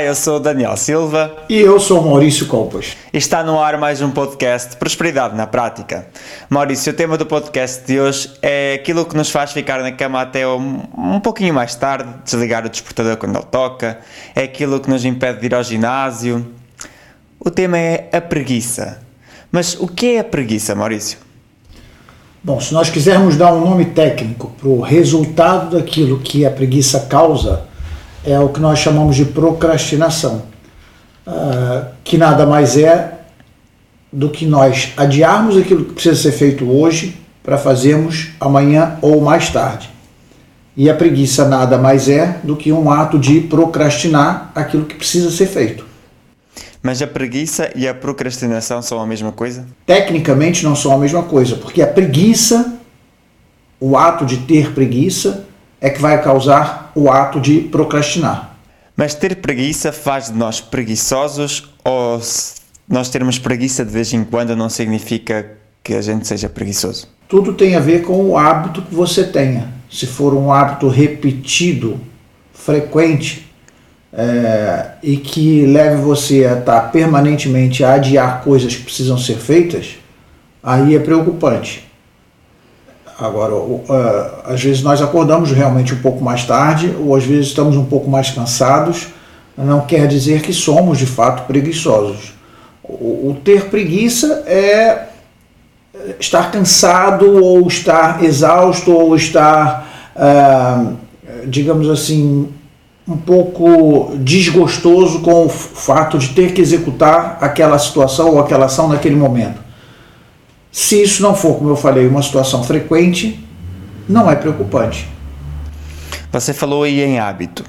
Olá, eu sou o Daniel Silva. E eu sou o Maurício Colpas. E está no ar mais um podcast Prosperidade na Prática. Maurício, o tema do podcast de hoje é aquilo que nos faz ficar na cama até um, um pouquinho mais tarde, desligar o despertador quando ele toca, é aquilo que nos impede de ir ao ginásio. O tema é a preguiça. Mas o que é a preguiça, Maurício? Bom, se nós quisermos dar um nome técnico para o resultado daquilo que a preguiça causa, é o que nós chamamos de procrastinação, uh, que nada mais é do que nós adiarmos aquilo que precisa ser feito hoje para fazermos amanhã ou mais tarde. E a preguiça nada mais é do que um ato de procrastinar aquilo que precisa ser feito. Mas a preguiça e a procrastinação são a mesma coisa? Tecnicamente não são a mesma coisa, porque a preguiça, o ato de ter preguiça, é que vai causar o ato de procrastinar. Mas ter preguiça faz de nós preguiçosos ou nós termos preguiça de vez em quando não significa que a gente seja preguiçoso? Tudo tem a ver com o hábito que você tenha. Se for um hábito repetido, frequente, é, e que leve você a estar permanentemente a adiar coisas que precisam ser feitas, aí é preocupante. Agora, uh, às vezes nós acordamos realmente um pouco mais tarde, ou às vezes estamos um pouco mais cansados, não quer dizer que somos de fato preguiçosos. O, ter preguiça é estar cansado, ou estar exausto, ou estar, uh, digamos assim, um pouco desgostoso com o fato de ter que executar aquela situação ou aquela ação naquele momento. Se isso não for, como eu falei, uma situação frequente, não é preocupante. Você falou aí em hábito.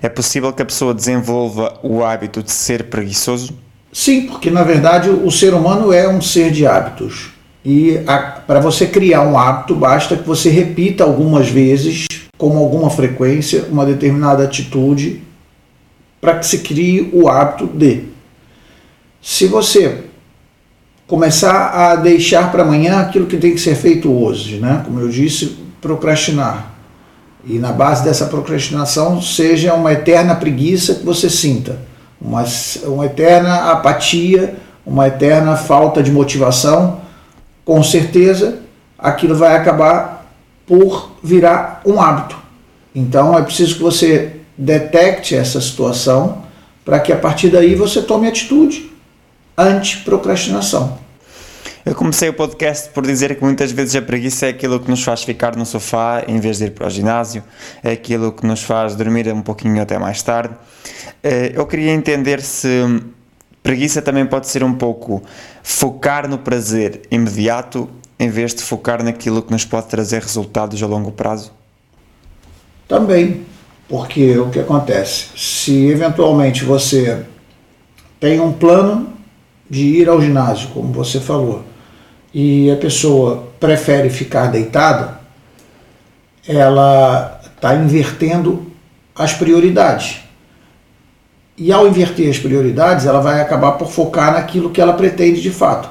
É possível que a pessoa desenvolva o hábito de ser preguiçoso? Sim, porque na verdade o ser humano é um ser de hábitos. E para você criar um hábito, basta que você repita algumas vezes, com alguma frequência, uma determinada atitude, para que se crie o hábito de. Se você começar a deixar para amanhã aquilo que tem que ser feito hoje, né? Como eu disse, procrastinar. E na base dessa procrastinação seja uma eterna preguiça que você sinta, uma, uma eterna apatia, uma eterna falta de motivação, com certeza aquilo vai acabar por virar um hábito. Então é preciso que você detecte essa situação para que a partir daí você tome atitude anti-procrastinação. Eu comecei o podcast por dizer que muitas vezes a preguiça é aquilo que nos faz ficar no sofá em vez de ir para o ginásio, é aquilo que nos faz dormir um pouquinho até mais tarde. Eh, eu queria entender se preguiça também pode ser um pouco focar no prazer imediato em vez de focar naquilo que nos pode trazer resultados a longo prazo. Também, porque o que acontece? Se eventualmente você tem um plano de ir ao ginásio, como você falou, e a pessoa prefere ficar deitada, ela está invertendo as prioridades. E ao inverter as prioridades, ela vai acabar por focar naquilo que ela pretende de fato.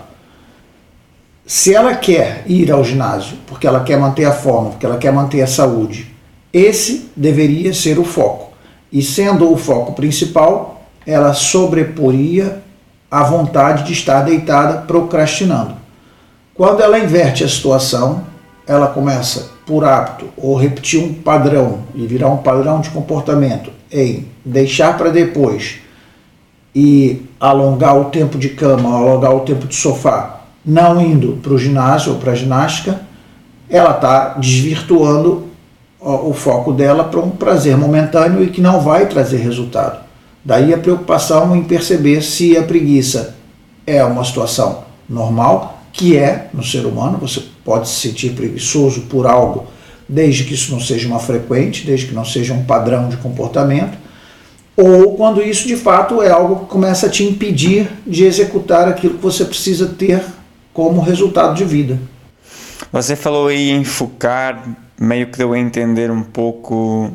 Se ela quer ir ao ginásio porque ela quer manter a forma, porque ela quer manter a saúde, esse deveria ser o foco. E sendo o foco principal, ela sobreporia a vontade de estar deitada procrastinando. Quando ela inverte a situação, ela começa por hábito ou repetir um padrão e virar um padrão de comportamento em deixar para depois e alongar o tempo de cama, alongar o tempo de sofá, não indo para o ginásio ou para a ginástica, ela está desvirtuando o foco dela para um prazer momentâneo e que não vai trazer resultado. Daí a preocupação em perceber se a preguiça é uma situação normal, que é no ser humano, você pode se sentir preguiçoso por algo, desde que isso não seja uma frequente, desde que não seja um padrão de comportamento, ou quando isso de fato é algo que começa a te impedir de executar aquilo que você precisa ter como resultado de vida. Você falou aí em focar, meio que deu a entender um pouco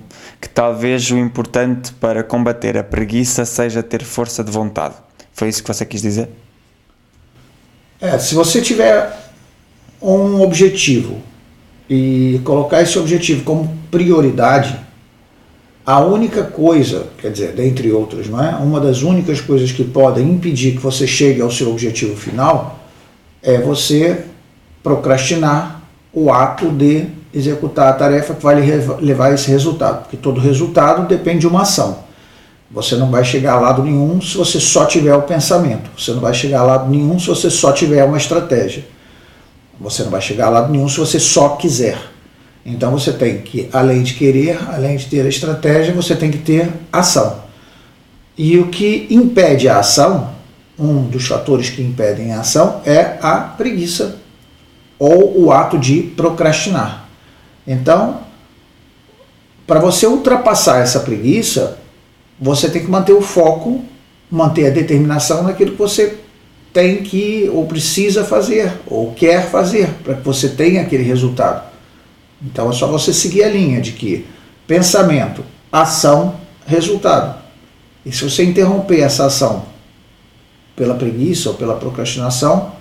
talvez o importante para combater a preguiça seja ter força de vontade. Foi isso que você quis dizer? É, se você tiver um objetivo e colocar esse objetivo como prioridade, A única coisa, quer dizer, dentre outras, não é? Uma das únicas coisas que podem impedir que você chegue ao seu objetivo final é você procrastinar o ato de executar a tarefa que vai levar esse resultado, porque todo resultado depende de uma ação. Você não vai chegar a lado nenhum se você só tiver o pensamento. Você não vai chegar a lado nenhum se você só tiver uma estratégia. Você não vai chegar a lado nenhum se você só quiser. Então você tem que, além de querer, além de ter a estratégia, você tem que ter ação. E o que impede a ação, um dos fatores que impedem a ação, é a preguiça ou o ato de procrastinar. Então, para você ultrapassar essa preguiça, você tem que manter o foco, manter a determinação naquilo que você tem que ou precisa fazer ou quer fazer para que você tenha aquele resultado. Então é só você seguir a linha de que pensamento, ação, resultado. E se você interromper essa ação pela preguiça ou pela procrastinação,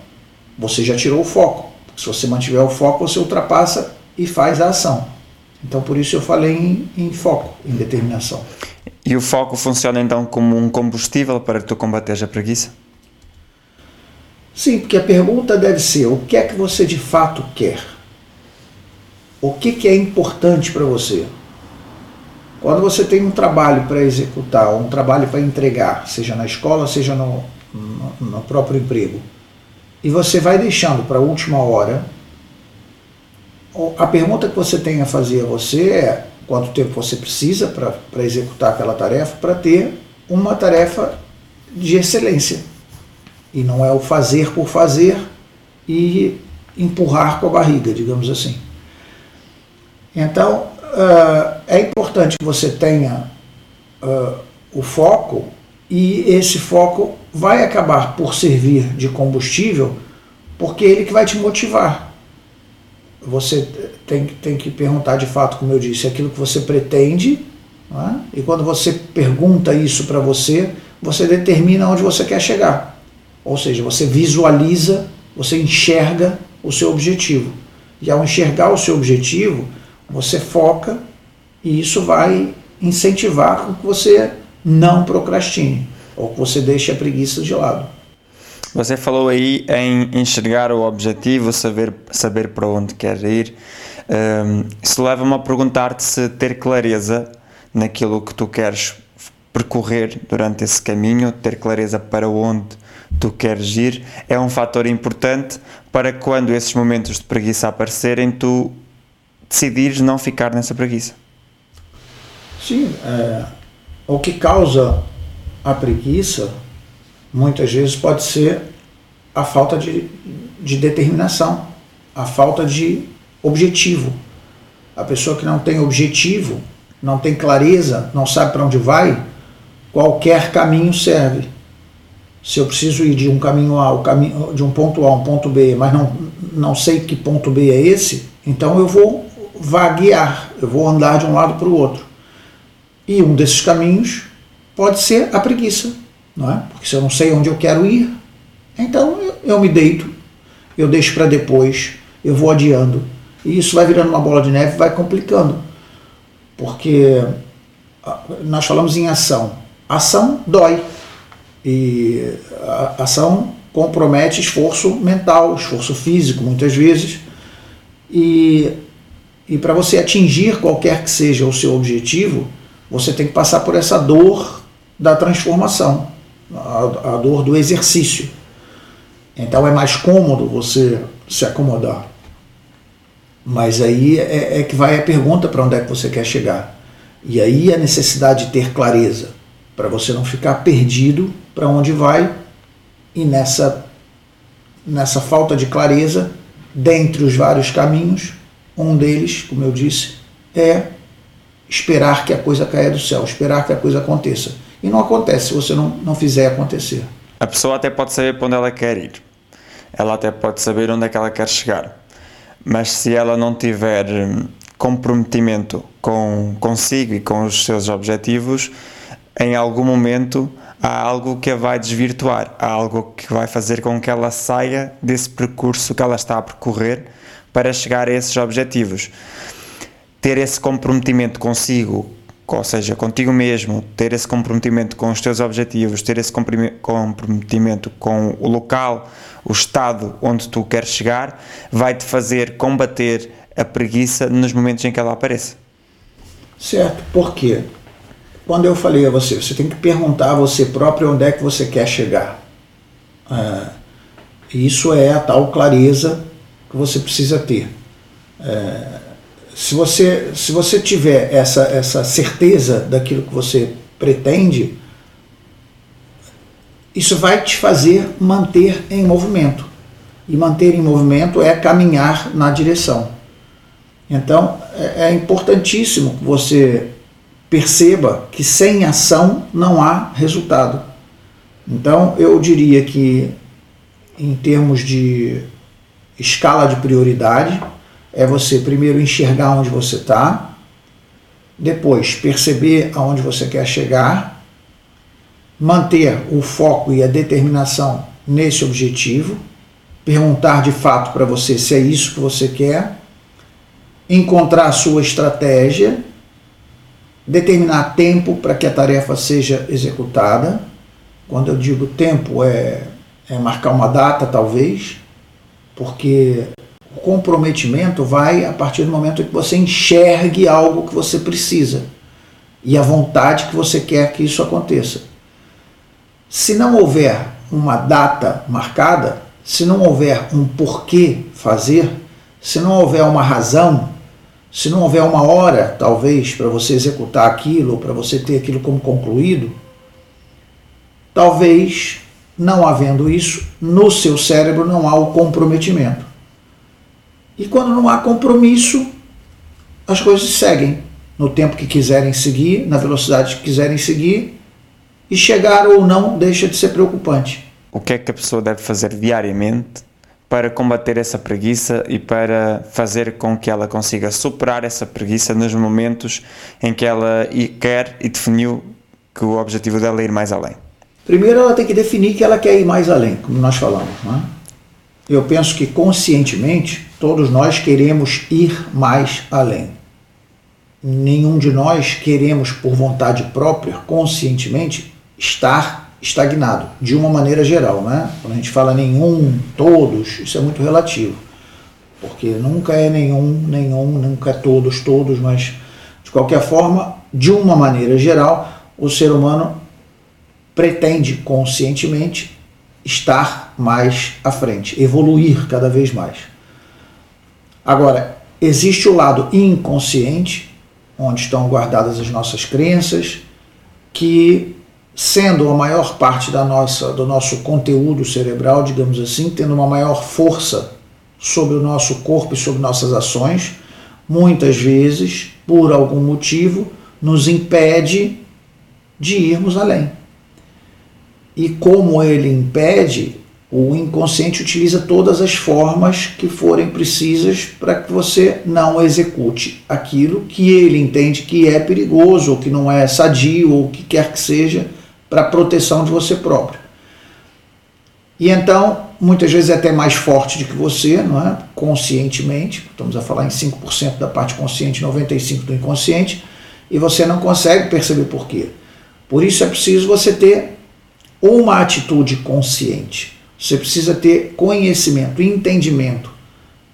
você já tirou o foco. Se você mantiver o foco, você ultrapassa e faz a ação. Então por isso eu falei em, em foco, em determinação. E o foco funciona então como um combustível para tu combateres a preguiça? Sim, porque a pergunta deve ser: o que é que você de fato quer? O que, que é importante para você? Quando você tem um trabalho para executar, um trabalho para entregar, seja na escola, seja no, no, no próprio emprego, e você vai deixando para a última hora, a pergunta que você tem a fazer a você é quanto tempo você precisa para executar aquela tarefa, para ter uma tarefa de excelência. E não é o fazer por fazer e empurrar com a barriga, digamos assim. Então, uh, é importante que você tenha uh, o foco e esse foco vai acabar por servir de combustível, porque é ele que vai te motivar. Você tem, tem que perguntar de fato, como eu disse, aquilo que você pretende, é? e quando você pergunta isso para você, você determina onde você quer chegar. Ou seja, você visualiza, você enxerga o seu objetivo. E ao enxergar o seu objetivo, você foca e isso vai incentivar que você não procrastine ou que você deixe a preguiça de lado. Você falou aí em enxergar o objetivo, saber, saber para onde quer ir. Um, isso leva-me a perguntar-te se ter clareza naquilo que tu queres percorrer durante esse caminho, ter clareza para onde tu queres ir, é um fator importante para quando esses momentos de preguiça aparecerem, tu decidires não ficar nessa preguiça. Sim, é, o que causa a preguiça muitas vezes pode ser a falta de, de determinação, a falta de objetivo. A pessoa que não tem objetivo, não tem clareza, não sabe para onde vai, qualquer caminho serve. Se eu preciso ir de um caminho A, caminho, de um ponto A a um ponto B, mas não, não sei que ponto B é esse, então eu vou vaguear, eu vou andar de um lado para o outro. E um desses caminhos pode ser a preguiça, não é? Porque se eu não sei onde eu quero ir, então eu, me deito, eu deixo para depois, eu vou adiando. E isso vai virando uma bola de neve, vai complicando. Porque nós falamos em ação. Ação dói. E a ação compromete esforço mental, esforço físico, muitas vezes. E e para você atingir qualquer que seja o seu objetivo, você tem que passar por essa dor da transformação, a, a dor do exercício. Então é mais cômodo você se acomodar. Mas aí é, é que vai a pergunta para onde é que você quer chegar. E aí a necessidade de ter clareza, para você não ficar perdido para onde vai e nessa, nessa falta de clareza, dentre os vários caminhos, um deles, como eu disse, é esperar que a coisa caia do céu, esperar que a coisa aconteça. E não acontece se você não, não fizer acontecer. A pessoa até pode saber para onde ela quer ir, ela até pode saber onde é que ela quer chegar, mas se ela não tiver hum, comprometimento com consigo e com os seus objetivos, em algum momento há algo que a vai desvirtuar, há algo que vai fazer com que ela saia desse percurso que ela está a percorrer para chegar a esses objetivos. Ter esse comprometimento consigo ou seja, contigo mesmo, ter esse comprometimento com os teus objetivos, ter esse comprometimento com o local, o estado onde tu queres chegar, vai te fazer combater a preguiça nos momentos em que ela aparece. Certo, por quê? Quando eu falei a você, você tem que perguntar a você próprio onde é que você quer chegar. É, isso é a tal clareza que você precisa ter. É, se, você, se você tiver essa, essa certeza daquilo que você pretende, isso vai te fazer manter em movimento. E manter em movimento é caminhar na direção. Então é, é importantíssimo que você perceba que sem ação não há resultado. Então eu diria que em termos de escala de prioridade, é você primeiro enxergar onde você está, depois perceber aonde você quer chegar, manter o foco e a determinação nesse objetivo, perguntar de fato para você se é isso que você quer, encontrar a sua estratégia, determinar tempo para que a tarefa seja executada. Quando eu digo tempo, é, é marcar uma data, talvez, porque o comprometimento vai a partir do momento que você enxergue algo que você precisa e a vontade que você quer que isso aconteça. Se não houver uma data marcada, se não houver um porquê fazer, se não houver uma razão, se não houver uma hora, talvez, para você executar aquilo, ou para você ter aquilo como concluído, talvez, não havendo isso, no seu cérebro não há o comprometimento. E quando não há compromisso, as coisas seguem no tempo que quiserem seguir, na velocidade que quiserem seguir, e chegar ou não deixa de ser preocupante. O que é que a pessoa deve fazer diariamente para combater essa preguiça e para fazer com que ela consiga superar essa preguiça nos momentos em que ela quer e definiu que o objetivo dela é ir mais além? Primeiro, ela tem que definir que ela quer ir mais além, como nós falamos. Né? Eu penso que conscientemente todos nós queremos ir mais além. Nenhum de nós queremos, por vontade própria, conscientemente, estar estagnado, de uma maneira geral. Né? Quando a gente fala nenhum, todos, isso é muito relativo. Porque nunca é nenhum, nenhum, nunca é todos, todos, mas de qualquer forma, de uma maneira geral, o ser humano pretende conscientemente estar mais à frente, evoluir cada vez mais. Agora, existe o lado inconsciente, onde estão guardadas as nossas crenças, que sendo a maior parte da nossa, do nosso conteúdo cerebral, digamos assim, tendo uma maior força sobre o nosso corpo e sobre nossas ações, muitas vezes, por algum motivo, nos impede de irmos além. E como ele impede, o inconsciente utiliza todas as formas que forem precisas para que você não execute aquilo que ele entende que é perigoso, ou que não é sadio, ou que quer que seja, para proteção de você próprio. E então, muitas vezes é até mais forte do que você, não é? conscientemente, estamos a falar em 5% da parte consciente, 95% do inconsciente, e você não consegue perceber por quê. Por isso é preciso você ter uma atitude consciente. Você precisa ter conhecimento, entendimento.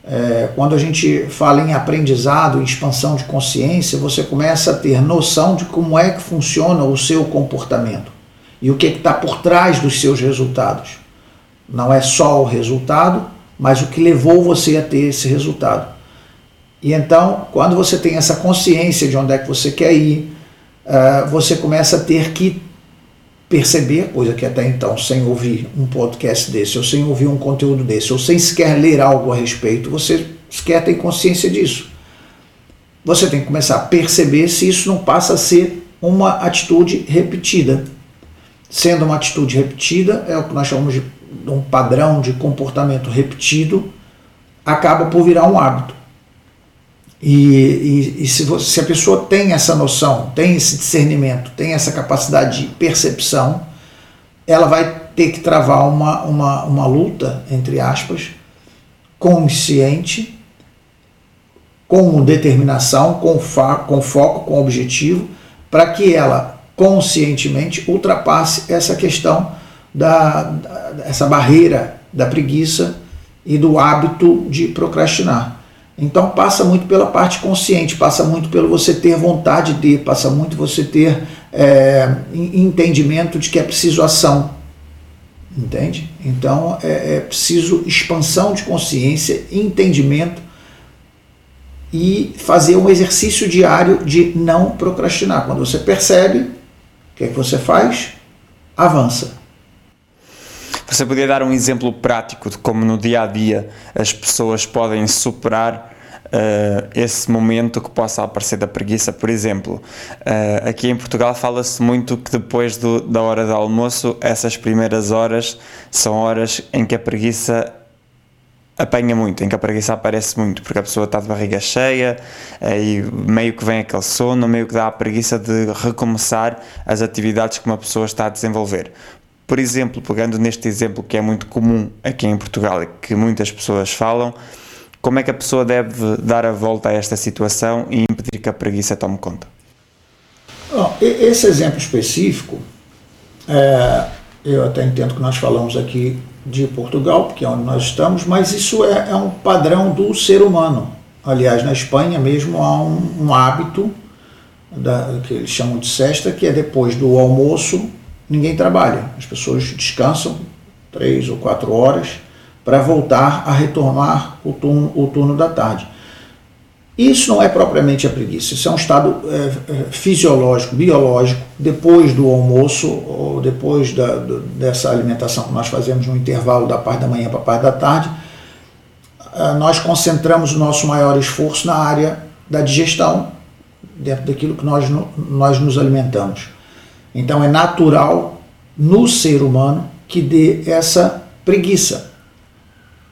É, quando a gente fala em aprendizado, em expansão de consciência, você começa a ter noção de como é que funciona o seu comportamento e o que está por trás dos seus resultados. Não é só o resultado, mas o que levou você a ter esse resultado. E então, quando você tem essa consciência de onde é que você quer ir, uh, você começa a ter que perceber, coisa que até então, sem ouvir um podcast desse, ou sem ouvir um conteúdo desse, ou sem sequer ler algo a respeito, você sequer tem consciência disso. Você tem que começar a perceber se isso não passa a ser uma atitude repetida. Sendo uma atitude repetida, é o que nós chamamos de um padrão de comportamento repetido, acaba por virar um hábito. E, e, e se, você, se, a pessoa tem essa noção, tem esse discernimento, tem essa capacidade de percepção, ela vai ter que travar uma, uma, uma luta, entre aspas, consciente, com determinação, com, com foco, com objetivo, para que ela conscientemente ultrapasse essa questão da, da essa barreira da preguiça e do hábito de procrastinar. Então passa muito pela parte consciente, passa muito pelo você ter vontade de, passa muito você ter é, entendimento de que é preciso ação. Entende? Então é, é preciso expansão de consciência, entendimento e fazer um exercício diário de não procrastinar. Quando você percebe, o que é que você faz? Avança. Você podia dar um exemplo prático de como no dia a dia as pessoas podem superar uh, esse momento que possa aparecer da preguiça? Por exemplo, uh, aqui em Portugal fala-se muito que depois do, da hora do almoço, essas primeiras horas são horas em que a preguiça apanha muito, em que a preguiça aparece muito, porque a pessoa está de barriga cheia e meio que vem aquele sono, meio que dá a preguiça de recomeçar as atividades que uma pessoa está a desenvolver. Por exemplo, pegando neste exemplo que é muito comum aqui em Portugal e que muitas pessoas falam, como é que a pessoa deve dar a volta a esta situação e impedir que a preguiça tome conta? Bom, esse exemplo específico, é, eu até entendo que nós falamos aqui de Portugal, porque é onde nós estamos, mas isso é, é um padrão do ser humano. Aliás, na Espanha mesmo há um, um hábito da, que eles chamam de cesta, que é depois do almoço ninguém trabalha. As pessoas descansam três ou quatro horas para voltar a retomar o turno, o turno da tarde. Isso não é propriamente a preguiça, isso é um estado é, é, fisiológico, biológico, depois do almoço ou depois da, do, dessa alimentação que nós fazemos no intervalo da parte da manhã para a parte da tarde, é, nós concentramos o nosso maior esforço na área da digestão, dentro daquilo que nós, nós nos alimentamos. Então é natural no ser humano que dê essa preguiça.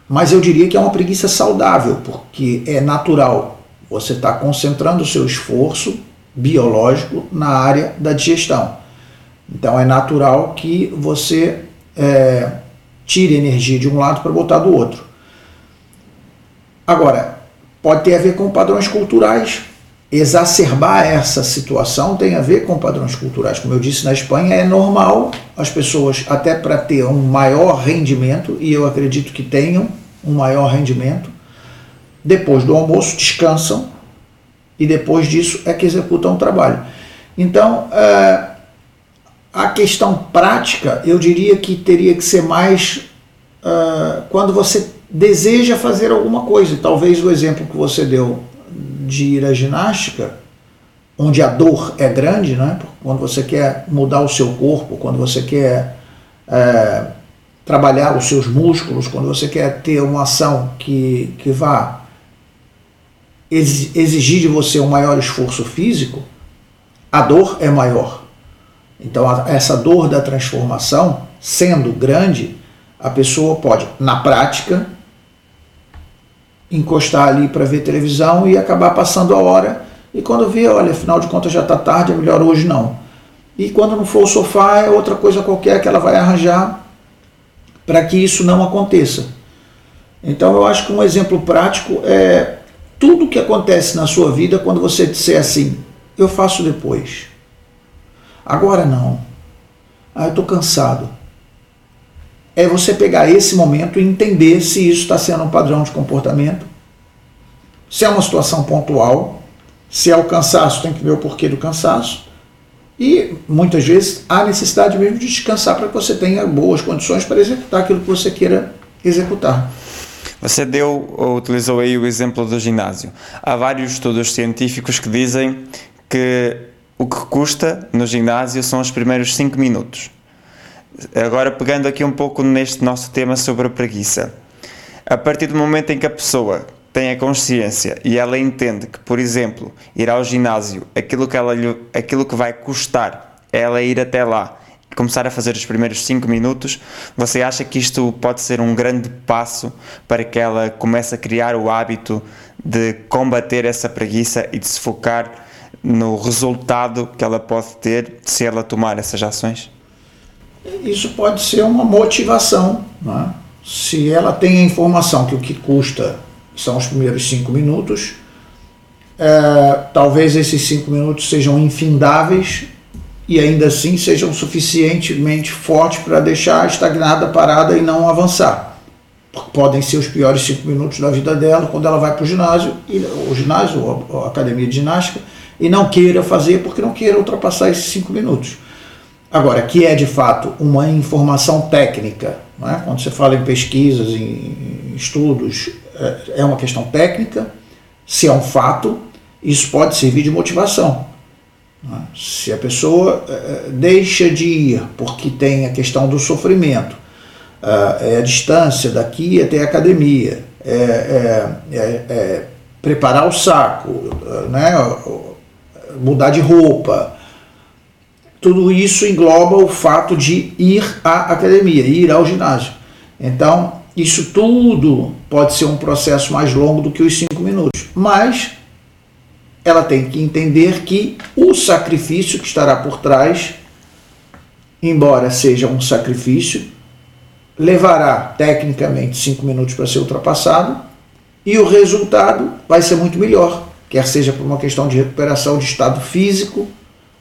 Mas eu diria que é uma preguiça saudável, porque é natural. Você está concentrando o seu esforço biológico na área da digestão. Então é natural que você é, tire energia de um lado para botar do outro. Agora, pode ter a ver com padrões culturais exacerbar essa situação tem a ver com padrões culturais. Como eu disse, na Espanha é normal as pessoas, até para ter um maior rendimento, e eu acredito que tenham um maior rendimento, depois do almoço descansam e depois disso é que executam o trabalho. Então, é, a questão prática, eu diria que teria que ser mais é, quando você deseja fazer alguma coisa. Talvez o exemplo que você deu de ir à ginástica, onde a dor é grande, né? quando você quer mudar o seu corpo, quando você quer é, trabalhar os seus músculos, quando você quer ter uma ação que, que vá exigir de você um maior esforço físico, a dor é maior. Então, essa dor da transformação, sendo grande, a pessoa pode, na prática, encostar ali para ver televisão e acabar passando a hora. E quando vê, olha, afinal de contas já está tarde, é melhor hoje não. E quando não for o sofá, é outra coisa qualquer que ela vai arranjar para que isso não aconteça. Então eu acho que um exemplo prático é tudo que acontece na sua vida quando você disser assim, eu faço depois. Agora não. Ah, eu estou cansado é você pegar esse momento e entender se isso está sendo um padrão de comportamento, se é uma situação pontual, se é o cansaço, tem que ver o porquê do cansaço. E muitas vezes há necessidade mesmo de descansar para que você tenha boas condições para executar aquilo que você queira executar. Você deu ou utilizou aí o exemplo do ginásio. Há vários estudos científicos que dizem que o que custa no ginásio são os primeiros 5 minutos. Agora, pegando aqui um pouco neste nosso tema sobre a preguiça. A partir do momento em que a pessoa tem a consciência e ela entende que, por exemplo, ir ao ginásio, aquilo que, ela, aquilo que vai custar ela ir até lá e começar a fazer os primeiros 5 minutos, você acha que isto pode ser um grande passo para que ela comece a criar o hábito de combater essa preguiça e de se focar no resultado que ela pode ter se ela tomar essas ações? Isso pode ser uma motivação. Né? Se ela tem a informação que o que custa são os primeiros cinco minutos, é, talvez esses cinco minutos sejam infindáveis e ainda assim sejam suficientemente fortes para deixar estagnada, parada e não avançar. Podem ser os piores cinco minutos da vida dela quando ela vai para o ginásio, o ginásio ou a academia de ginástica, e não queira fazer porque não queira ultrapassar esses cinco minutos. Agora, que é de fato uma informação técnica, é? quando você fala em pesquisas, em estudos, é, é uma questão técnica, se é um fato, isso pode servir de motivação. É? Se a pessoa deixa de ir porque tem a questão do sofrimento, é a distância daqui até a academia, é, é, é, é preparar o saco, né? mudar de roupa. Tudo isso engloba o fato de ir à academia, ir ao ginásio. Então, isso tudo pode ser um processo mais longo do que os cinco minutos, mas ela tem que entender que o sacrifício que estará por trás, embora seja um sacrifício, levará tecnicamente cinco minutos para ser ultrapassado e o resultado vai ser muito melhor, quer seja por uma questão de recuperação de estado físico,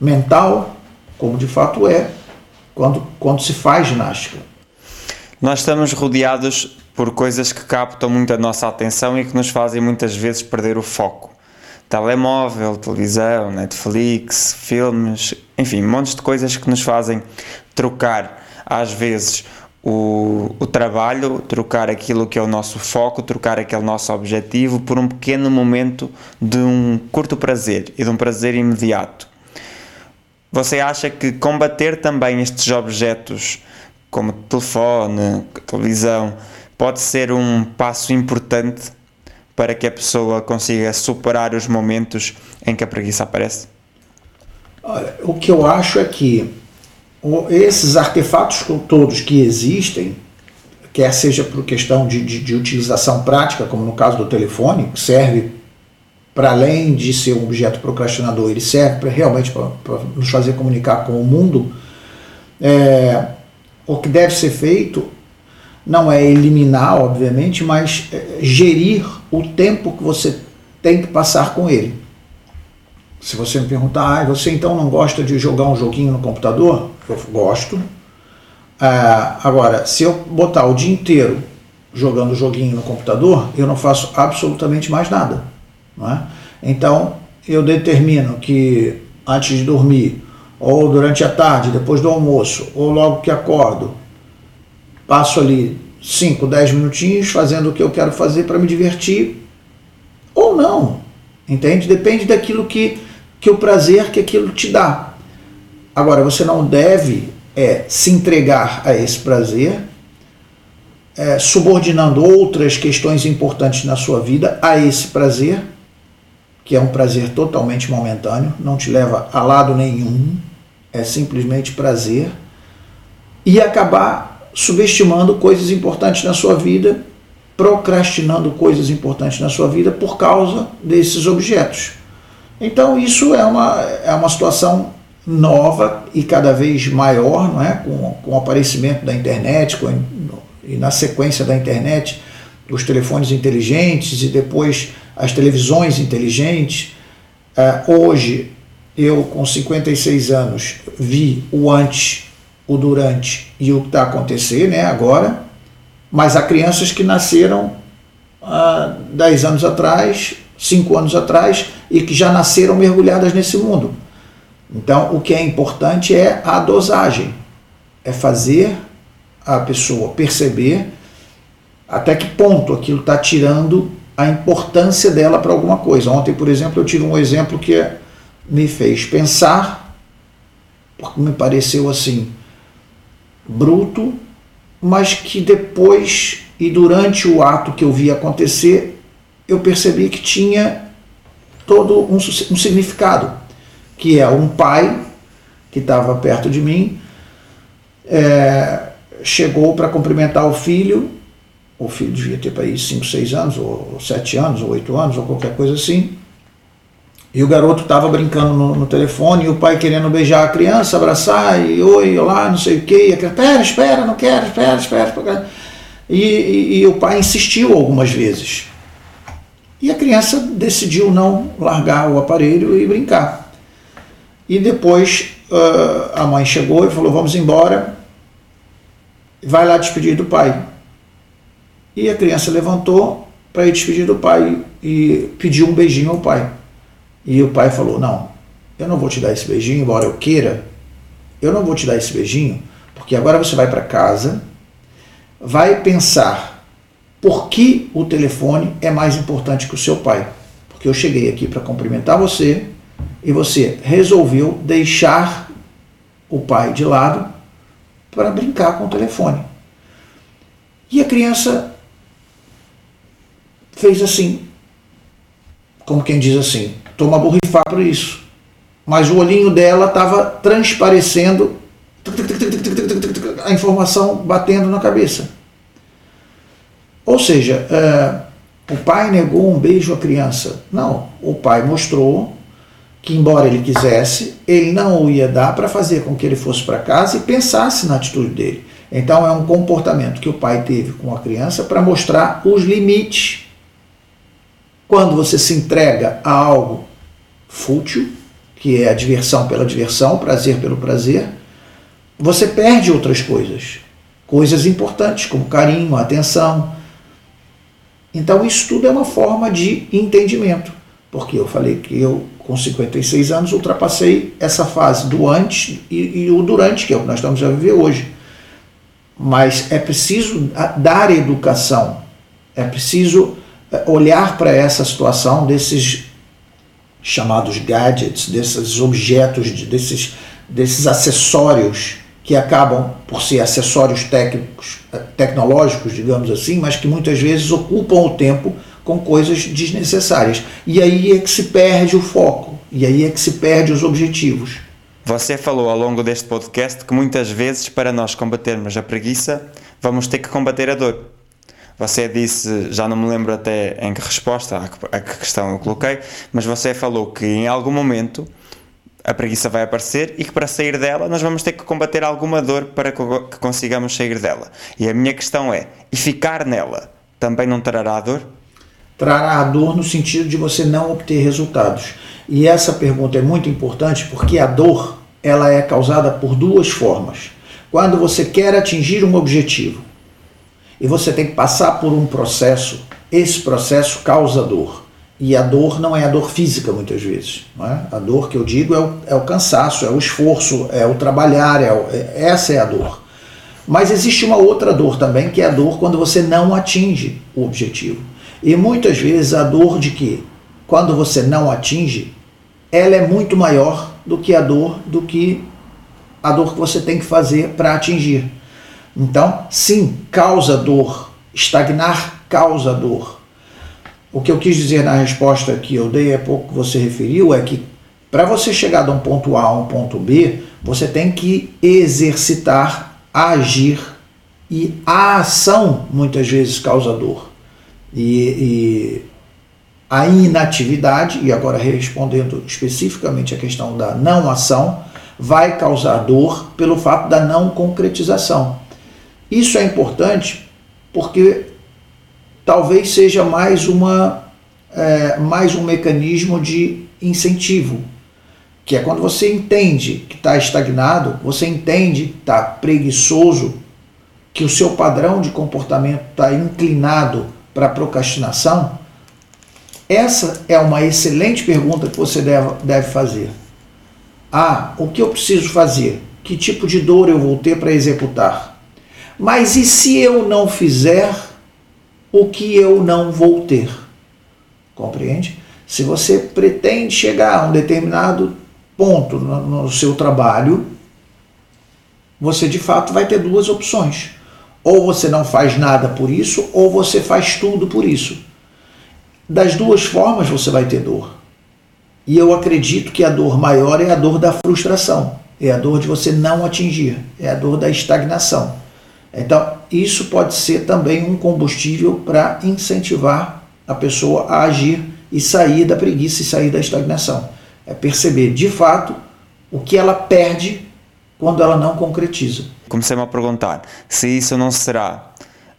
mental, como de fato é quando, quando se faz ginástica. Nós estamos rodeados por coisas que captam muito a nossa atenção e que nos fazem muitas vezes perder o foco telemóvel, televisão, Netflix, filmes, enfim, montes de coisas que nos fazem trocar, às vezes, o, o trabalho, trocar aquilo que é o nosso foco, trocar aquele nosso objetivo por um pequeno momento de um curto prazer e de um prazer imediato. Você acha que combater também estes objetos, como telefone, televisão, pode ser um passo importante para que a pessoa consiga superar os momentos em que a preguiça aparece? Olha, o que eu acho é que esses artefatos todos que existem, quer seja por questão de, de, de utilização prática, como no caso do telefone, que serve para além de ser um objeto procrastinador, ele serve para realmente para nos fazer comunicar com o mundo. É, o que deve ser feito não é eliminar, obviamente, mas é, gerir o tempo que você tem que passar com ele. Se você me perguntar, ah, você então não gosta de jogar um joguinho no computador? Eu gosto. Ah, agora, se eu botar o dia inteiro jogando joguinho no computador, eu não faço absolutamente mais nada. É? Então, eu determino que antes de dormir, ou durante a tarde, depois do almoço, ou logo que acordo, passo ali 5, 10 minutinhos fazendo o que eu quero fazer para me divertir, ou não, entende? Depende daquilo que, que o prazer que aquilo te dá. Agora, você não deve é, se entregar a esse prazer, é, subordinando outras questões importantes na sua vida a esse prazer, que é um prazer totalmente momentâneo, não te leva a lado nenhum, é simplesmente prazer, e acabar subestimando coisas importantes na sua vida, procrastinando coisas importantes na sua vida por causa desses objetos. Então isso é uma, é uma situação nova e cada vez maior, não é? com, com o aparecimento da internet com, e na sequência da internet, os telefones inteligentes e depois as televisões inteligentes. Uh, hoje, eu com 56 anos vi o antes, o durante e o que está a acontecer né, agora, mas há crianças que nasceram há uh, 10 anos atrás, 5 anos atrás e que já nasceram mergulhadas nesse mundo. Então, o que é importante é a dosagem, é fazer a pessoa perceber até que ponto aquilo está tirando a importância dela para alguma coisa. Ontem, por exemplo, eu tive um exemplo que me fez pensar, porque me pareceu assim, bruto, mas que depois e durante o ato que eu vi acontecer, eu percebi que tinha todo um, um significado, que é um pai que estava perto de mim, é, chegou para cumprimentar o filho o filho devia ter para aí 5, 6 anos, ou 7 anos, ou 8 anos, ou qualquer coisa assim. E o garoto estava brincando no, no, telefone, e o pai querendo beijar a criança, abraçar, e oi, olá, não sei o quê, e a criança, espera, espera, não quero, espera, espera. E, e, e o pai insistiu algumas vezes. E a criança decidiu não largar o aparelho e brincar. E depois uh, a mãe chegou e falou: Vamos embora, vai lá despedir do pai. E a criança levantou para ir despedir do pai e pediu um beijinho ao pai. E o pai falou: Não, eu não vou te dar esse beijinho, embora eu queira, eu não vou te dar esse beijinho, porque agora você vai para casa, vai pensar por que o telefone é mais importante que o seu pai. Porque eu cheguei aqui para cumprimentar você e você resolveu deixar o pai de lado para brincar com o telefone. E a criança fez assim, como quem diz assim, toma borrifar por isso. Mas o olhinho dela estava transparecendo a informação batendo na cabeça. Ou seja, uh, o pai negou um beijo à criança. Não, o pai mostrou que, embora ele quisesse, ele não o ia dar para fazer com que ele fosse para casa e pensasse na atitude dele. Então, é um comportamento que o pai teve com a criança para mostrar os limites. Quando você se entrega a algo fútil, que é a diversão pela diversão, prazer pelo prazer, você perde outras coisas. Coisas importantes, como carinho, atenção. Então, isso tudo é uma forma de entendimento. Porque eu falei que eu, com 56 anos, ultrapassei essa fase do antes e, e o durante, que é o que nós estamos a viver hoje. Mas é preciso dar educação, é preciso olhar para essa situação desses chamados gadgets, desses objetos, desses, desses acessórios que acabam por ser acessórios técnicos, eh, tecnológicos, digamos assim, mas que muitas vezes ocupam o tempo com coisas desnecessárias. E aí é que se perde o foco, e aí é que se perde os objetivos. Você falou ao longo deste podcast que muitas vezes, para nós combatermos a preguiça, vamos ter que combater a dor. Você disse, já não me lembro até em que resposta, a que questão eu coloquei, mas você falou que em algum momento a preguiça vai aparecer e que para sair dela nós vamos ter que combater alguma dor para que consigamos sair dela. E a minha questão é: e ficar nela também não trará dor? Trará dor no sentido de você não obter resultados. E essa pergunta é muito importante porque a dor ela é causada por duas formas. Quando você quer atingir um objetivo e você tem que passar por um processo, esse processo causa dor. E a dor não é a dor física, muitas vezes. É? A dor que eu digo é o, é o, cansaço, é o esforço, é o trabalhar, é o, é, essa é a dor. Mas existe uma outra dor também, que é a dor quando você não atinge o objetivo. E muitas vezes a dor de que, quando você não atinge, ela é muito maior do que a dor do que a dor que você tem que fazer para atingir. Então, sim, causa dor. Estagnar causa dor o que eu quis dizer na resposta que eu dei há pouco que você referiu é que para você chegar de um ponto A a um ponto B, você tem que exercitar, agir e a ação muitas vezes causa dor. E, e a inatividade, e agora respondendo especificamente a questão da não ação, vai causar dor pelo fato da não concretização. Isso é importante porque talvez seja mais, uma, é, mais um mecanismo de incentivo, que é quando você entende que está estagnado, você entende que está preguiçoso, que o seu padrão de comportamento está inclinado para procrastinação, essa é uma excelente pergunta que você deve, deve fazer. Ah, o que eu preciso fazer? Que tipo de dor eu vou ter para executar? Mas e se eu não fizer o que eu não vou ter. Compreende? Se você pretende chegar a um determinado ponto no, seu trabalho, você de fato vai ter duas opções. Ou você não faz nada por isso, ou você faz tudo por isso. Das duas formas você vai ter dor. E eu acredito que a dor maior é a dor da frustração, é a dor de você não atingir, é a dor da estagnação. Então, isso pode ser também um combustível para incentivar a pessoa a agir e sair da preguiça e sair da estagnação. É perceber de fato o que ela perde quando ela não concretiza. Comecei-me a perguntar se isso não será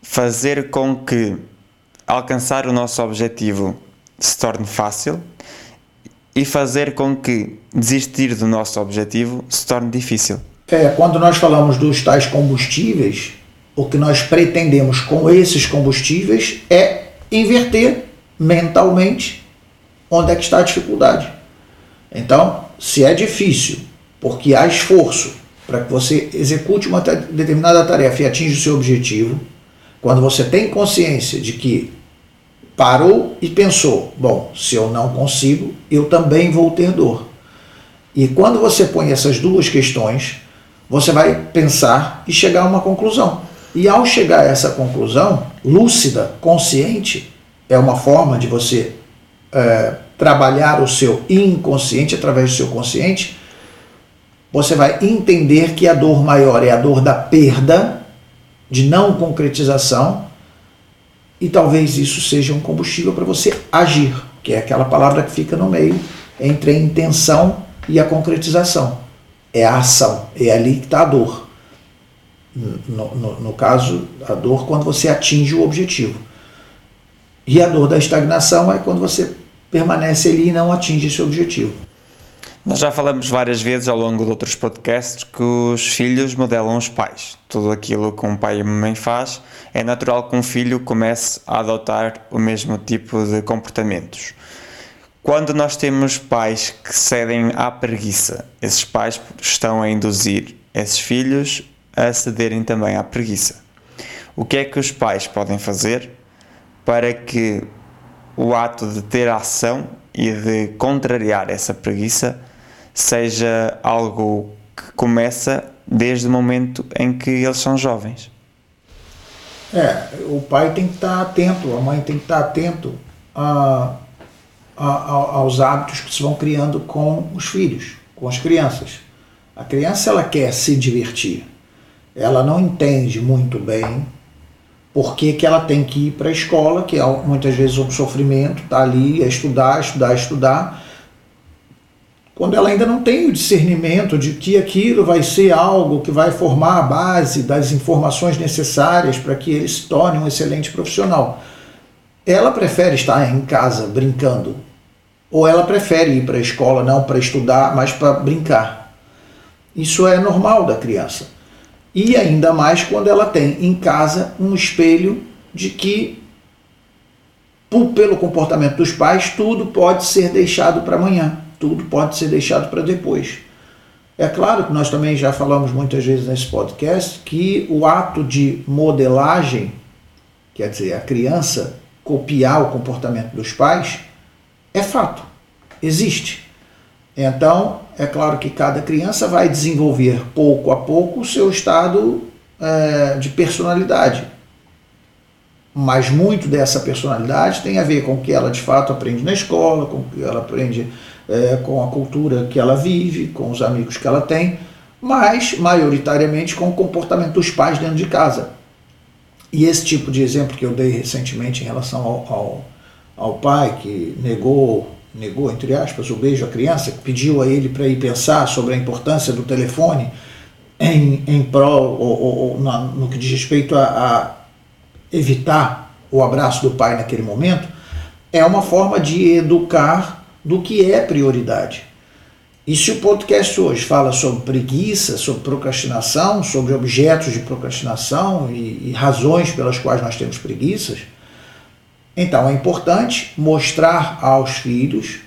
fazer com que alcançar o nosso objetivo se torne fácil e fazer com que desistir do nosso objetivo se torne difícil. É, quando nós falamos dos tais combustíveis, o que nós pretendemos com esses combustíveis é inverter mentalmente onde é que está a dificuldade. Então, se é difícil, porque há esforço para que você execute uma determinada tarefa e atinja o seu objetivo, quando você tem consciência de que parou e pensou: bom, se eu não consigo, eu também vou ter dor. E quando você põe essas duas questões, você vai pensar e chegar a uma conclusão. E ao chegar a essa conclusão, lúcida, consciente, é uma forma de você é, trabalhar o seu inconsciente através do seu consciente. Você vai entender que a dor maior é a dor da perda, de não concretização, e talvez isso seja um combustível para você agir, que é aquela palavra que fica no meio entre a intenção e a concretização. É a ação, é ali que está a dor. No, no, no, caso, a dor quando você atinge o objetivo. E a dor da estagnação é quando você permanece ali e não atinge esse objetivo. Nós já falamos várias vezes ao longo de outros podcasts que os filhos modelam os pais. Tudo aquilo que um pai e uma mãe faz, é natural que um filho comece a adotar o mesmo tipo de comportamentos. Quando nós temos pais que cedem à preguiça, esses pais estão a induzir esses filhos a cederem também à preguiça. O que é que os pais podem fazer para que o ato de ter ação e de contrariar essa preguiça seja algo que começa desde o momento em que eles são jovens. É, o pai tem que estar atento, a mãe tem que estar atento a, a, a, aos hábitos que se vão criando com os filhos, com as crianças. A criança ela quer se divertir, ela não entende muito bem por que, que ela tem que ir para a escola, que é muitas vezes um sofrimento, tá ali a estudar, estudar, estudar, quando ela ainda não tem o discernimento de que aquilo vai ser algo que vai formar a base das informações necessárias para que ele se torne um excelente profissional. Ela prefere estar em casa brincando, ou ela prefere ir para a escola não para estudar, mas para brincar. Isso é normal da criança. E ainda mais quando ela tem em casa um espelho de que, pelo comportamento dos pais, tudo pode ser deixado para amanhã tudo pode ser deixado para depois. É claro que nós também já falamos muitas vezes nesse podcast que o ato de modelagem, quer dizer, a criança copiar o comportamento dos pais, é fato, existe. Então, é claro que cada criança vai desenvolver pouco a pouco o seu estado é, de personalidade. Mas muito dessa personalidade tem a ver com o que ela de fato aprende na escola, com o que ela aprende é, com a cultura que ela vive, com os amigos que ela tem, mas maioritariamente com o comportamento dos pais dentro de casa. E esse tipo de exemplo que eu dei recentemente em relação ao, ao, ao pai que negou, negou, entre aspas, o beijo à criança, pediu a ele para ir pensar sobre a importância do telefone em, em prol, ou, ou, ou no que diz respeito a, a evitar o abraço do pai naquele momento, é uma forma de educar do que é prioridade. E se o podcast hoje fala sobre preguiça, sobre procrastinação, sobre objetos de procrastinação e, e razões pelas quais nós temos preguiças, então é importante mostrar aos filhos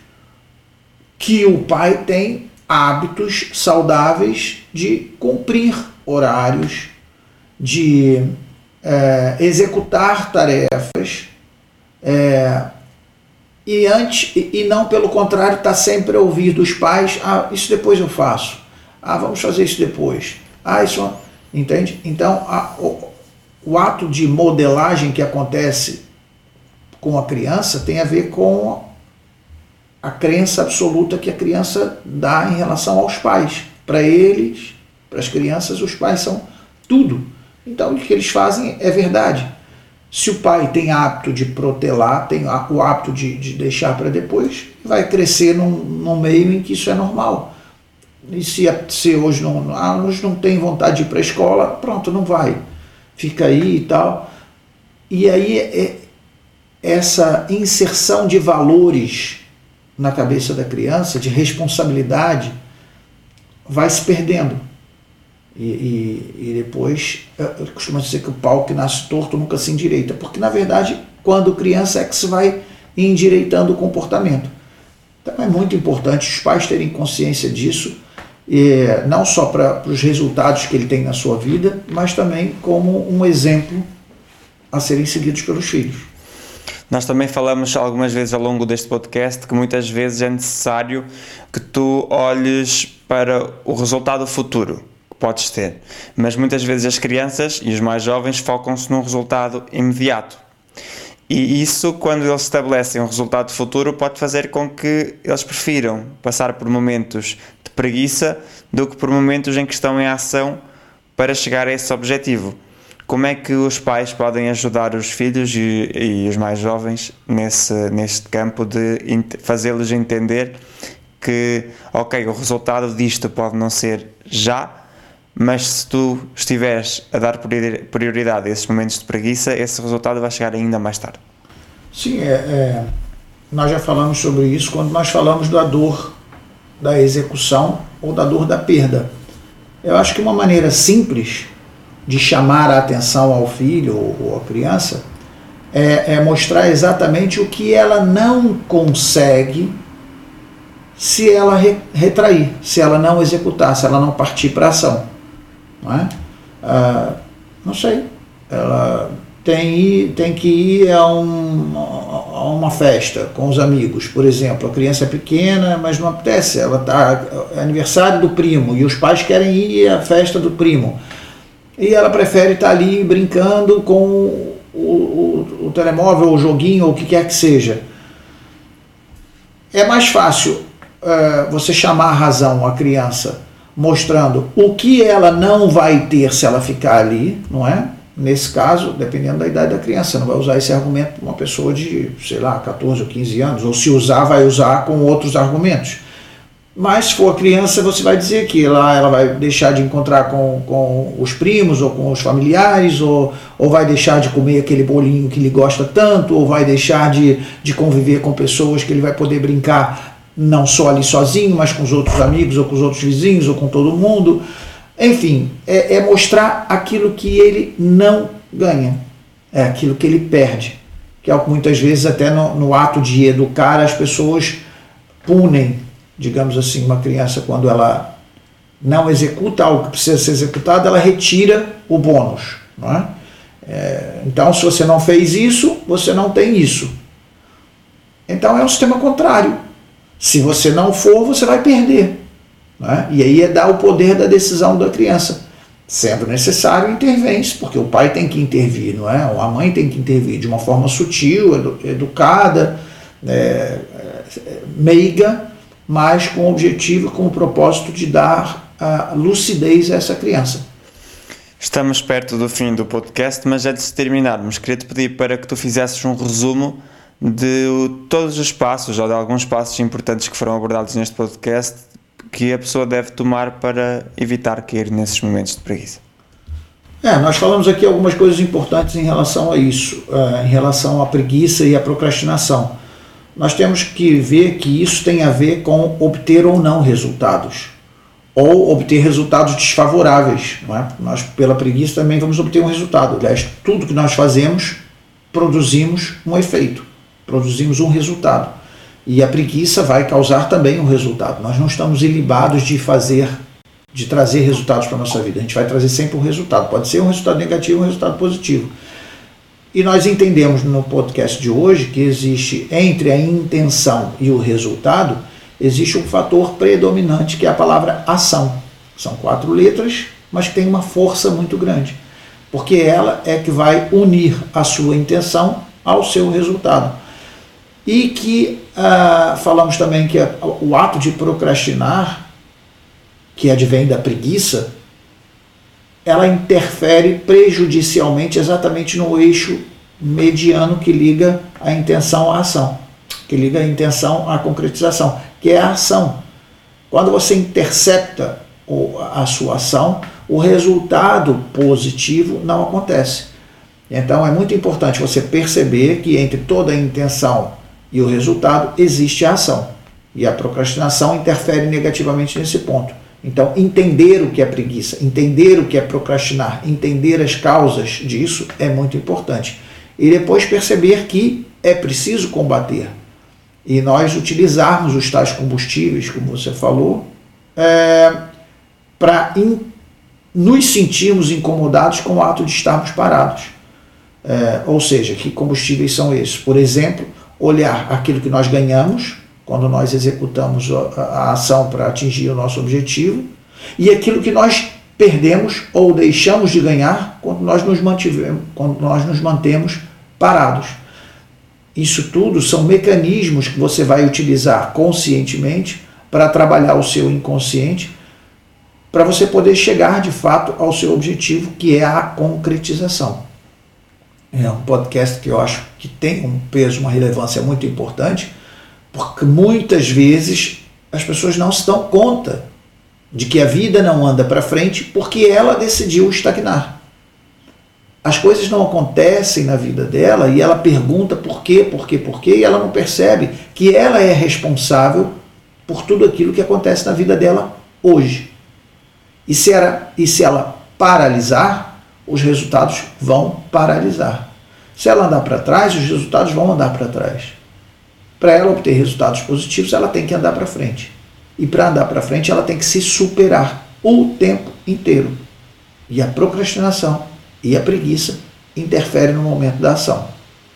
que o pai tem hábitos saudáveis de cumprir horários, de é, executar tarefas, é, e antes e não pelo contrário está sempre a ouvir dos pais ah isso depois eu faço. Ah vamos fazer isso depois. Ah isso entende? Então a, o, o ato de modelagem que acontece com a criança tem a ver com a crença absoluta que a criança dá em relação aos pais para eles para as crianças os pais são tudo então o que eles fazem é verdade se o pai tem hábito de protelar, tem o hábito de, de deixar para depois, vai crescer num, num, meio em que isso é normal. E se, se hoje não, ah, hoje não tem vontade de ir para a escola, pronto, não vai. Fica aí e tal. E aí é, essa inserção de valores na cabeça da criança, de responsabilidade, vai se perdendo. E, e, e depois, costuma dizer que o pau que nasce torto nunca se endireita, porque na verdade, quando criança é que se vai endireitando o comportamento. Então é muito importante os pais terem consciência disso, e, não só para os resultados que ele tem na sua vida, mas também como um exemplo a serem seguidos pelos filhos. Nós também falamos algumas vezes ao longo deste podcast que muitas vezes é necessário que tu olhes para o resultado futuro que podes ter, mas muitas vezes as crianças e os mais jovens focam-se num resultado imediato. E isso, quando eles estabelecem um resultado futuro, pode fazer com que eles prefiram passar por momentos de preguiça do que por momentos em que estão em ação para chegar a esse objetivo. Como é que os pais podem ajudar os filhos e, e os mais jovens nesse, neste campo de fazê-los entender que, ok, o resultado disto pode não ser já, mas se tu estiveres a dar prioridade a esses momentos de preguiça, esse resultado vai chegar ainda mais tarde. Sim, é, é, nós já falamos sobre isso quando nós falamos da dor da execução ou da dor da perda. Eu acho que uma maneira simples de chamar a atenção ao filho ou à criança é, é mostrar exatamente o que ela não consegue se ela re, retrair, se ela não executar, se ela não partir para ação. Não, é? ah, não sei. Ela tem, tem que ir a, um, a uma festa com os amigos, por exemplo. A criança é pequena, mas não apetece. Ela tá é aniversário do primo e os pais querem ir à festa do primo e ela prefere estar ali brincando com o, o, o telemóvel, o joguinho, ou o que quer que seja. É mais fácil uh, você chamar a razão a criança mostrando o que ela não vai ter se ela ficar ali, não é? Nesse caso, dependendo da idade da criança, não vai usar esse argumento para uma pessoa de, sei lá, 14 ou 15 anos, ou se usar, vai usar com outros argumentos. Mas se for criança, você vai dizer que lá ela vai deixar de encontrar com, com os primos ou com os familiares, ou, ou vai deixar de comer aquele bolinho que ele gosta tanto, ou vai deixar de, de conviver com pessoas que ele vai poder brincar não só ali sozinho, mas com os outros amigos, ou com os outros vizinhos, ou com todo mundo. Enfim, é, é mostrar aquilo que ele não ganha, é aquilo que ele perde. Que é o que muitas vezes, até no, no ato de educar, as pessoas punem digamos assim, uma criança quando ela não executa algo que precisa ser executado, ela retira o bônus. Não é? É, então, se você não fez isso, você não tem isso. Então é um sistema contrário. Se você não for, você vai perder. É? E aí é dar o poder da decisão da criança. Sendo necessário, intervém-se, porque o pai tem que intervir, não é? Ou a mãe tem que intervir de uma forma sutil, educada, é, é meiga, mas com o objetivo, com o propósito de dar a lucidez a essa criança. Estamos perto do fim do podcast, mas antes de terminarmos, queria-te pedir para que tu fizesses um resumo de todos os passos, ou de alguns passos importantes que foram abordados neste podcast, que a pessoa deve tomar para evitar cair nesses momentos de preguiça. É, nós falamos aqui algumas coisas importantes em relação a isso, eh, em relação à preguiça e à procrastinação nós temos que ver que isso tem a ver com obter ou não resultados, ou obter resultados desfavoráveis. É? Nós, pela preguiça, também vamos obter um resultado. Aliás, tudo que nós fazemos, produzimos um efeito, produzimos um resultado. E a preguiça vai causar também um resultado. Nós não estamos ilibados de fazer, de trazer resultados para a nossa vida. A gente vai trazer sempre um resultado. Pode ser um resultado negativo, um resultado positivo. E nós entendemos no podcast de hoje que existe entre a intenção e o resultado, existe um fator predominante que é a palavra ação. São quatro letras, mas que tem uma força muito grande, porque ela é que vai unir a sua intenção ao seu resultado. E que ah, falamos também que o ato de procrastinar, que advém da preguiça, ela interfere prejudicialmente exatamente no eixo mediano que liga a intenção à ação, que liga a intenção à concretização, que é a ação. Quando você intercepta a sua ação, o resultado positivo não acontece. Então é muito importante você perceber que entre toda a intenção e o resultado existe a ação. E a procrastinação interfere negativamente nesse ponto. Então, entender o que é preguiça, entender o que é procrastinar, entender as causas disso é muito importante. E depois perceber que é preciso combater. E nós utilizarmos os tais combustíveis, como você falou, é, para nos sentirmos incomodados com o ato de estarmos parados. É, ou seja, que combustíveis são esses? Por exemplo, olhar aquilo que nós ganhamos quando nós executamos a, ação para atingir o nosso objetivo e aquilo que nós perdemos ou deixamos de ganhar quando nós nos mantivemos, quando nós nos mantemos parados. Isso tudo são mecanismos que você vai utilizar conscientemente para trabalhar o seu inconsciente, para você poder chegar de fato ao seu objetivo, que é a concretização. É um podcast que eu acho que tem um peso, uma relevância muito importante, porque muitas vezes as pessoas não se dão conta de que a vida não anda para frente porque ela decidiu estagnar. As coisas não acontecem na vida dela e ela pergunta por quê, por quê, por quê, e ela não percebe que ela é responsável por tudo aquilo que acontece na vida dela hoje. E se e se ela paralisar, os resultados vão paralisar. Se ela andar para trás, os resultados vão andar para trás. Para ela obter resultados positivos, ela tem que andar para frente. E para andar para frente, ela tem que se superar o tempo inteiro. E a procrastinação e a preguiça interferem no momento da ação.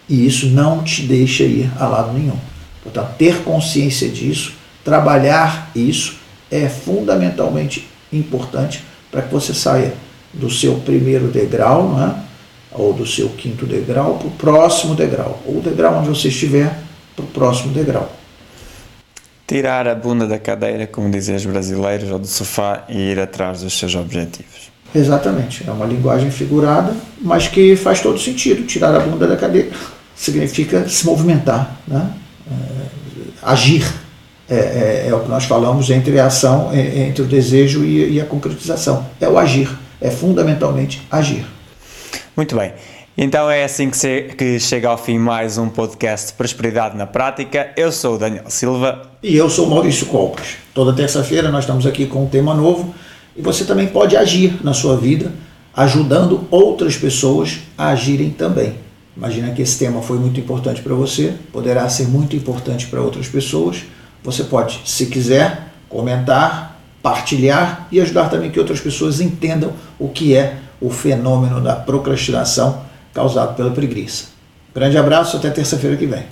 E isso não te deixa ir a lado nenhum. Portanto, ter consciência disso, trabalhar isso, é fundamentalmente importante para que você saia do seu primeiro degrau, é? ou do seu quinto degrau, para o próximo degrau, ou o degrau onde você estiver, para o próximo degrau. Tirar a bunda da cadeira, como dizem os brasileiros, ou do sofá e ir atrás dos seus objetivos. Exatamente. É uma linguagem figurada, mas que faz todo sentido. Tirar a bunda da cadeira significa se movimentar, né? É, agir. É, é, é, o que nós falamos entre a ação, entre o desejo e, e a concretização. É o agir. É fundamentalmente agir. Muito bem. Então é assim que, que, chega ao fim mais um podcast Prosperidade na Prática. Eu sou o Daniel Silva. E eu sou o Maurício Colpas. Toda terça-feira nós estamos aqui com um tema novo e você também pode agir na sua vida, ajudando outras pessoas a agirem também. Imagina que esse tema foi muito importante para você, poderá ser muito importante para outras pessoas. Você pode, se quiser, comentar, partilhar e ajudar também que outras pessoas entendam o que é o fenômeno da procrastinação causado pela preguiça. Grande abraço, até terça-feira que vem.